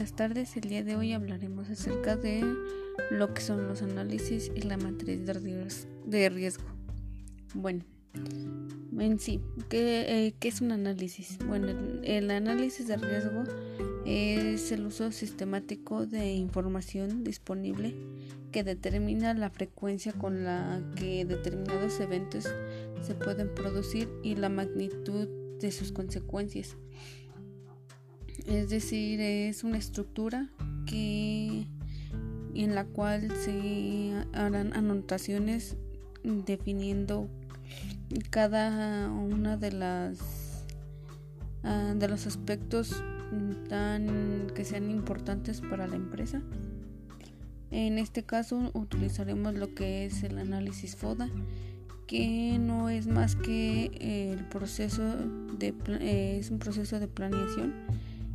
buenas tardes. El día de hoy hablaremos acerca de lo que son los análisis y la matriz de riesgo. Bueno, en sí, ¿qué, ¿qué, es un análisis? Bueno, el análisis de riesgo es el uso sistemático de información disponible que determina la frecuencia con la que determinados eventos se pueden producir y la magnitud de sus consecuencias. Es decir, es una estructura que en la cual se harán anotaciones definiendo cada una de las ah, de los aspectos tan que sean importantes para la empresa. En este caso utilizaremos lo que es el análisis FODA, que no es más que el proceso de es un proceso de planeación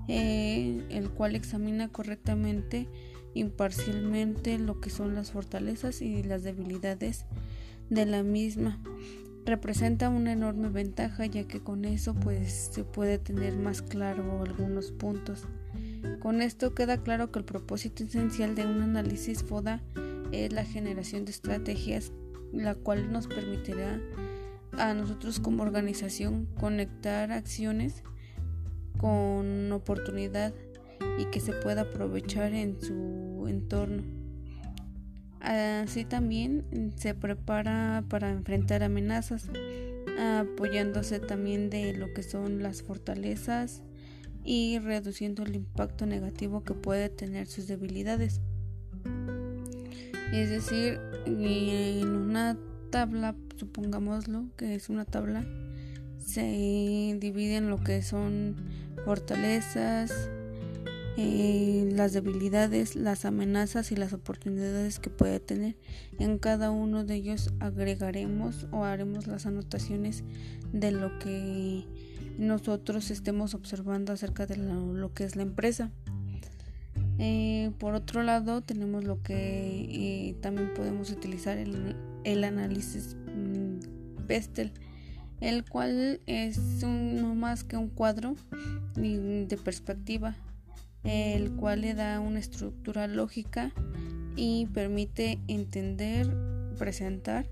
eh, el cual examina correctamente, imparcialmente lo que son las fortalezas y las debilidades de la misma. Representa una enorme ventaja ya que con eso pues se puede tener más claro algunos puntos. Con esto queda claro que el propósito esencial de un análisis FODA es la generación de estrategias, la cual nos permitirá a nosotros como organización conectar acciones con oportunidad y que se pueda aprovechar en su entorno. Así también se prepara para enfrentar amenazas, apoyándose también de lo que son las fortalezas y reduciendo el impacto negativo que puede tener sus debilidades. Es decir, en una tabla, supongámoslo que es una tabla, se divide en lo que son fortalezas, eh, las debilidades, las amenazas y las oportunidades que puede tener. En cada uno de ellos agregaremos o haremos las anotaciones de lo que nosotros estemos observando acerca de lo, que es la empresa. Eh, por otro lado, tenemos lo que eh, también podemos utilizar el, el análisis mm, Pestel el cual es no más que un cuadro de perspectiva, el cual le da una estructura lógica y permite entender, presentar,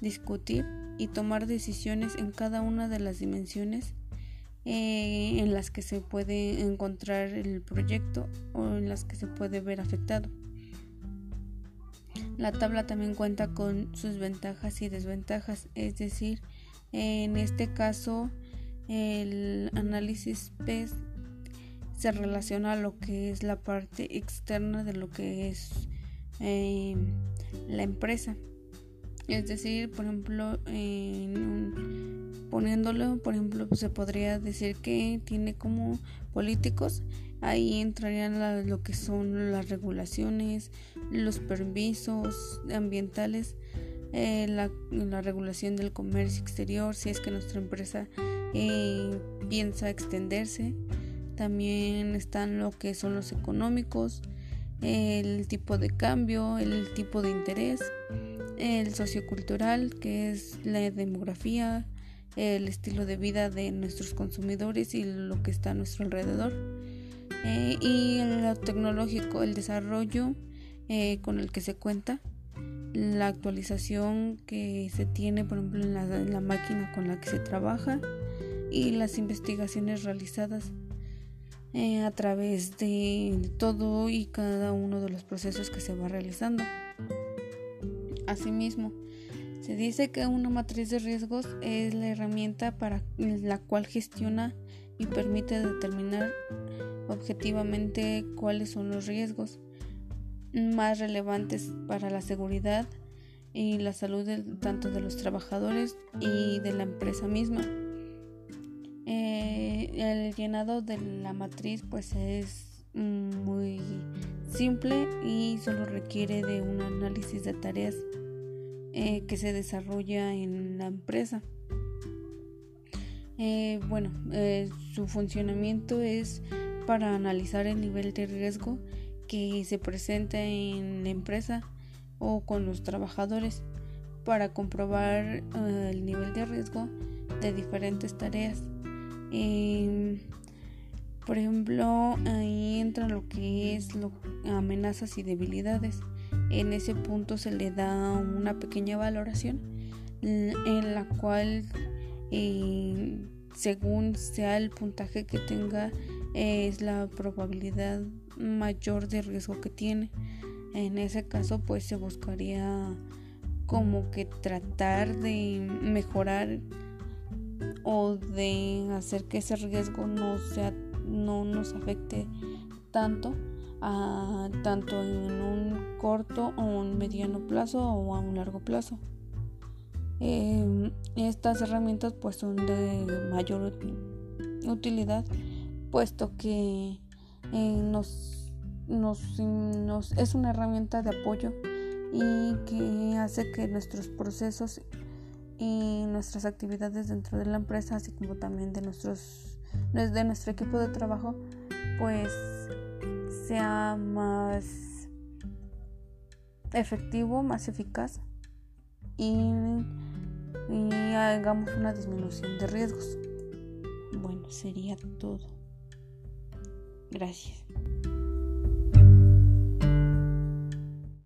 discutir y tomar decisiones en cada una de las dimensiones eh, en las que se puede encontrar el proyecto o en las que se puede ver afectado. La tabla también cuenta con sus ventajas y desventajas, es decir, en este caso, el análisis PES se relaciona a lo que es la parte externa de lo que es eh, la empresa. Es decir, por ejemplo, poniéndolo, por ejemplo, se podría decir que tiene como políticos, ahí entrarían lo que son las regulaciones, los permisos ambientales, eh, la, regulación del comercio exterior, si es que nuestra empresa eh, piensa extenderse. También están lo que son los económicos, el tipo de cambio, el tipo de interés, el sociocultural, que es la demografía, el estilo de vida de nuestros consumidores y lo que está a nuestro alrededor. Eh, y lo tecnológico, el desarrollo con el que se cuenta la actualización que se tiene, por ejemplo, en la, máquina con la que se trabaja y las investigaciones realizadas eh, a través de todo y cada uno de los procesos que se va realizando. Asimismo, se dice que una matriz de riesgos es la herramienta para la cual gestiona y permite determinar objetivamente cuáles son los riesgos más relevantes para la seguridad y la salud tanto de los trabajadores y de la empresa misma. Eh, el llenado de la matriz pues es muy simple y solo requiere de un análisis de tareas eh, que se desarrolla en la empresa. Eh, bueno, su funcionamiento es para analizar el nivel de riesgo que se presenta en la empresa o con los trabajadores para comprobar eh, el nivel de riesgo de diferentes tareas. Em, Por ejemplo, ahí entra lo que es amenazas y debilidades. En ese punto se le da una pequeña valoración en la cual eh, según sea el puntaje que tenga es la probabilidad mayor de riesgo que tiene. En ese caso pues se buscaría como que tratar de mejorar o de hacer que ese riesgo no sea no nos afecte tanto a, tanto en un corto o un mediano plazo o a un largo plazo em, estas herramientas pues son de mayor utilidad puesto que nos, nos, es una herramienta de apoyo y que hace que nuestros procesos y nuestras actividades dentro de la empresa, así como también de nuestros de nuestro equipo de trabajo, pues sea más efectivo, más eficaz y hagamos una disminución de riesgos. Bueno, sería todo. Gracias.